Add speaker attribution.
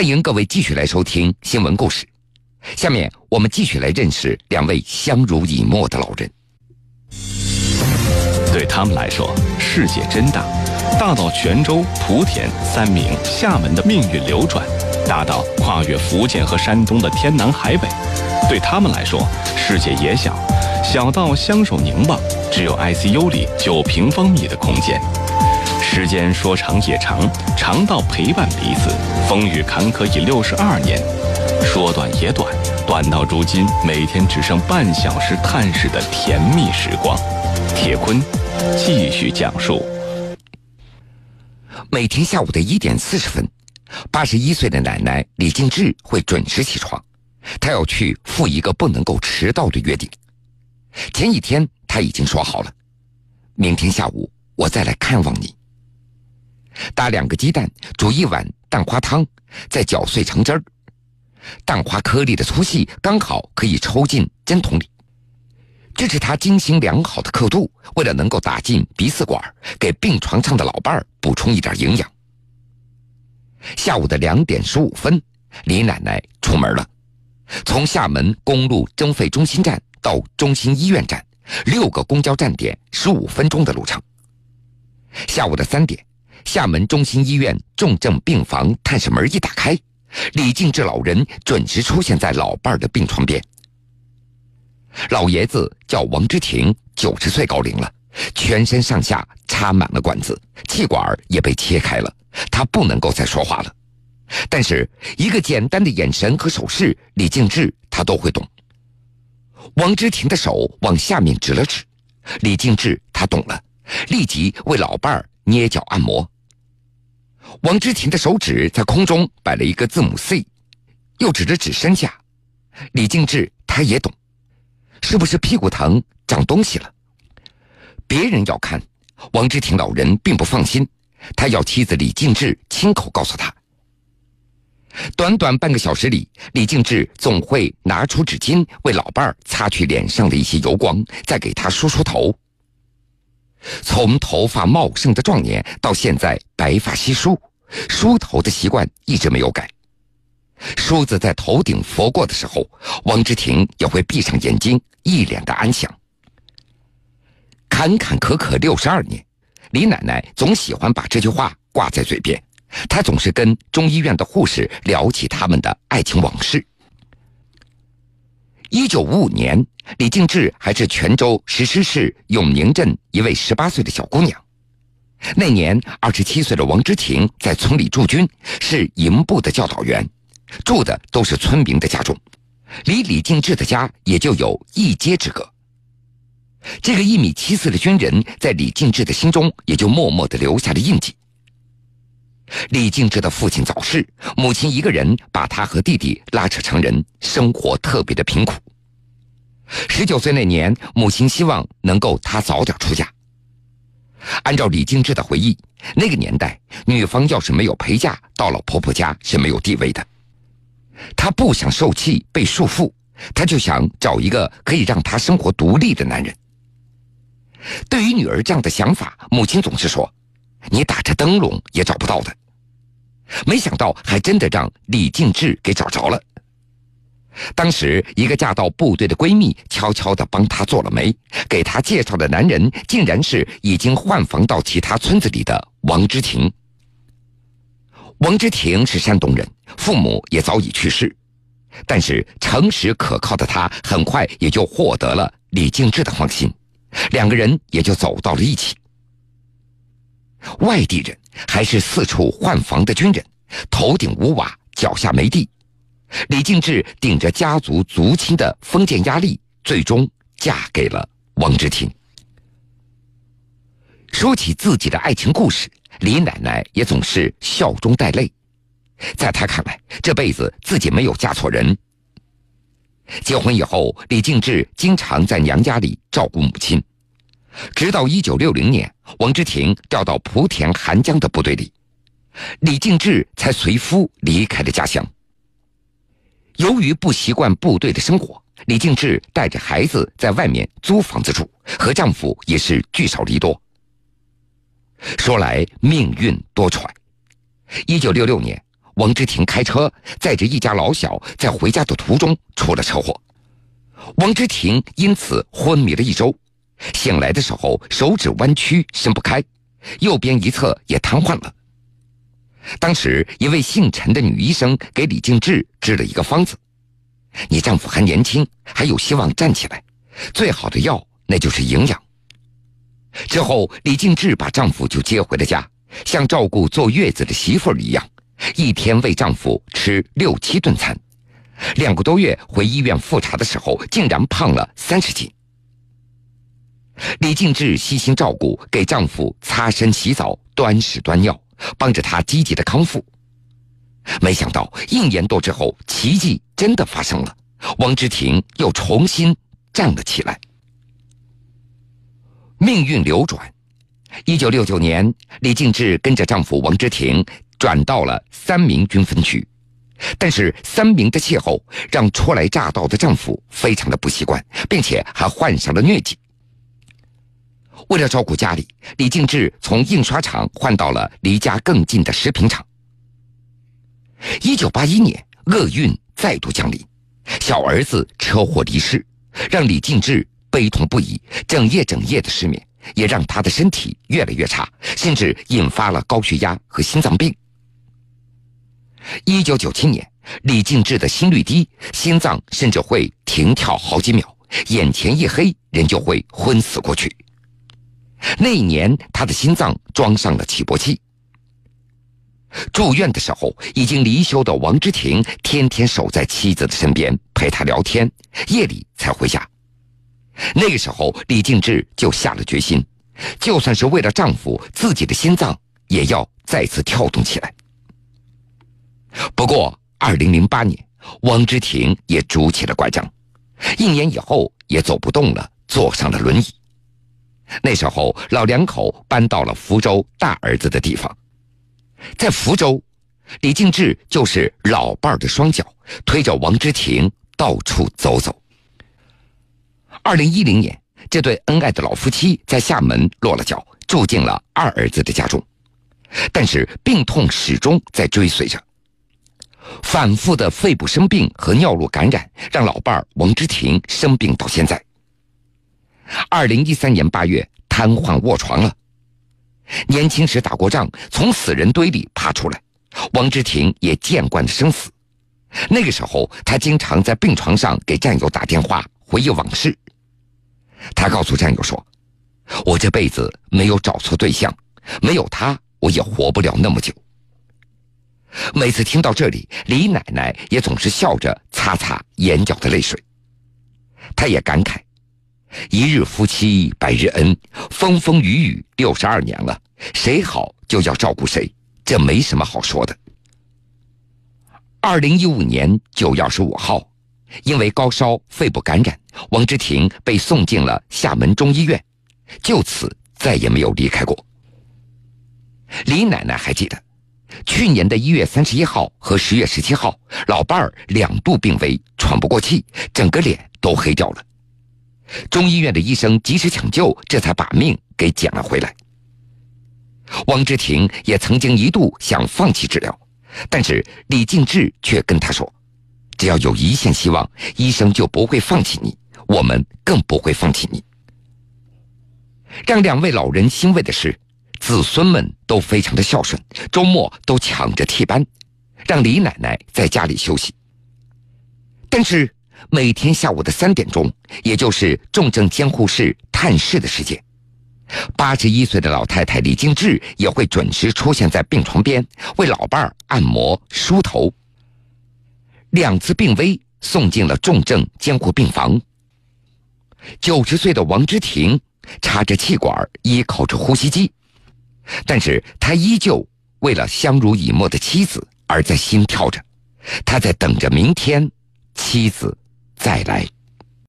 Speaker 1: 欢迎各位继续来收听新闻故事。下面我们继续来认识两位相濡以沫的老人。
Speaker 2: 对他们来说，世界真大，大到泉州、莆田、三明、厦门的命运流转，大到跨越福建和山东的天南海北。对他们来说，世界也小，小到相守凝望，只有 ICU 里九平方米的空间。时间说长也长，长到陪伴彼此，风雨坎坷已六十二年；说短也短，短到如今每天只剩半小时探视的甜蜜时光。铁坤继续讲述：
Speaker 1: 每天下午的一点四十分，八十一岁的奶奶李静志会准时起床，她要去赴一个不能够迟到的约定。前一天她已经说好了，明天下午我再来看望你。打两个鸡蛋，煮一碗蛋花汤，再搅碎成汁儿。蛋花颗粒的粗细刚好可以抽进针筒里。这是他精心量好的刻度，为了能够打进鼻饲管，给病床上的老伴儿补充一点营养。下午的两点十五分，李奶奶出门了。从厦门公路征费中心站到中心医院站，六个公交站点，十五分钟的路程。下午的三点。厦门中心医院重症病房探视门一打开，李敬志老人准时出现在老伴儿的病床边。老爷子叫王之庭，九十岁高龄了，全身上下插满了管子，气管也被切开了，他不能够再说话了。但是一个简单的眼神和手势，李敬志他都会懂。王之庭的手往下面指了指，李敬志他懂了，立即为老伴儿。捏脚按摩。王之婷的手指在空中摆了一个字母 C，又指着指身下。李敬志他也懂，是不是屁股疼长东西了？别人要看，王之婷老人并不放心，他要妻子李敬志亲口告诉他。短短半个小时里，李敬志总会拿出纸巾为老伴儿擦去脸上的一些油光，再给他梳梳头。从头发茂盛的壮年到现在白发稀疏，梳头的习惯一直没有改。梳子在头顶拂过的时候，王之庭也会闭上眼睛，一脸的安详。坎坎坷坷六十二年，李奶奶总喜欢把这句话挂在嘴边。她总是跟中医院的护士聊起他们的爱情往事。一九五五年，李敬志还是泉州石狮市永宁镇一位十八岁的小姑娘。那年，二十七岁的王之庭在村里驻军，是营部的教导员，住的都是村民的家中，离李敬志的家也就有一街之隔。这个一米七四的军人，在李敬志的心中也就默默的留下了印记。李静芝的父亲早逝，母亲一个人把他和弟弟拉扯成人，生活特别的贫苦。十九岁那年，母亲希望能够他早点出嫁。按照李静志的回忆，那个年代，女方要是没有陪嫁，到了婆婆家是没有地位的。她不想受气被束缚，她就想找一个可以让她生活独立的男人。对于女儿这样的想法，母亲总是说：“你打着灯笼也找不到的。”没想到，还真的让李敬志给找着了。当时，一个嫁到部队的闺蜜悄悄地帮她做了媒，给她介绍的男人竟然是已经换房到其他村子里的王之庭。王之庭是山东人，父母也早已去世，但是诚实可靠的他很快也就获得了李敬志的芳心，两个人也就走到了一起。外地人还是四处换房的军人，头顶无瓦，脚下没地。李敬志顶着家族族亲的封建压力，最终嫁给了王之庭。说起自己的爱情故事，李奶奶也总是笑中带泪。在她看来，这辈子自己没有嫁错人。结婚以后，李敬志经常在娘家里照顾母亲，直到一九六零年，王之庭调到莆田涵江的部队里，李敬志才随夫离开了家乡。由于不习惯部队的生活，李敬志带着孩子在外面租房子住，和丈夫也是聚少离多。说来命运多舛，一九六六年，王之婷开车载着一家老小在回家的途中出了车祸，王之婷因此昏迷了一周，醒来的时候手指弯曲伸不开，右边一侧也瘫痪了。当时一位姓陈的女医生给李静志治了一个方子：“你丈夫还年轻，还有希望站起来，最好的药那就是营养。”之后，李静志把丈夫就接回了家，像照顾坐月子的媳妇儿一样，一天喂丈夫吃六七顿餐。两个多月回医院复查的时候，竟然胖了三十斤。李静志悉心照顾，给丈夫擦身洗澡、端屎端尿，帮着他积极的康复。没想到一年多之后，奇迹真的发生了，王之婷又重新站了起来。命运流转，一九六九年，李静志跟着丈夫王之庭转到了三明军分区，但是三明的气候让初来乍到的丈夫非常的不习惯，并且还患上了疟疾。为了照顾家里，李静志从印刷厂换到了离家更近的食品厂。一九八一年，厄运再度降临，小儿子车祸离世，让李静志。悲痛不已，整夜整夜的失眠，也让他的身体越来越差，甚至引发了高血压和心脏病。一九九七年，李静志的心率低，心脏甚至会停跳好几秒，眼前一黑，人就会昏死过去。那一年，他的心脏装上了起搏器。住院的时候，已经离休的王之庭天天守在妻子的身边，陪她聊天，夜里才回家。那个时候，李静志就下了决心，就算是为了丈夫，自己的心脏也要再次跳动起来。不过，二零零八年，王之庭也拄起了拐杖，一年以后也走不动了，坐上了轮椅。那时候，老两口搬到了福州大儿子的地方，在福州，李敬志就是老伴儿的双脚，推着王之婷到处走走。二零一零年，这对恩爱的老夫妻在厦门落了脚，住进了二儿子的家中。但是病痛始终在追随着，反复的肺部生病和尿路感染，让老伴儿王之婷生病到现在。二零一三年八月，瘫痪卧床了。年轻时打过仗，从死人堆里爬出来，王之庭也见惯了生死。那个时候，他经常在病床上给战友打电话，回忆往事。他告诉战友说：“我这辈子没有找错对象，没有他，我也活不了那么久。”每次听到这里，李奶奶也总是笑着擦擦眼角的泪水。她也感慨：“一日夫妻百日恩，风风雨雨六十二年了，谁好就要照顾谁，这没什么好说的。”二零一五年九月二十五号。因为高烧、肺部感染，王之庭被送进了厦门中医院，就此再也没有离开过。李奶奶还记得，去年的一月三十一号和十月十七号，老伴儿两度病危，喘不过气，整个脸都黑掉了。中医院的医生及时抢救，这才把命给捡了回来。王之婷也曾经一度想放弃治疗，但是李敬志却跟他说。只要有一线希望，医生就不会放弃你，我们更不会放弃你。让两位老人欣慰的是，子孙们都非常的孝顺，周末都抢着替班，让李奶奶在家里休息。但是每天下午的三点钟，也就是重症监护室探视的时间，八十一岁的老太太李金志也会准时出现在病床边，为老伴儿按摩梳头。两次病危，送进了重症监护病房。九十岁的王之庭插着气管，依靠着呼吸机，但是他依旧为了相濡以沫的妻子而在心跳着，他在等着明天妻子再来。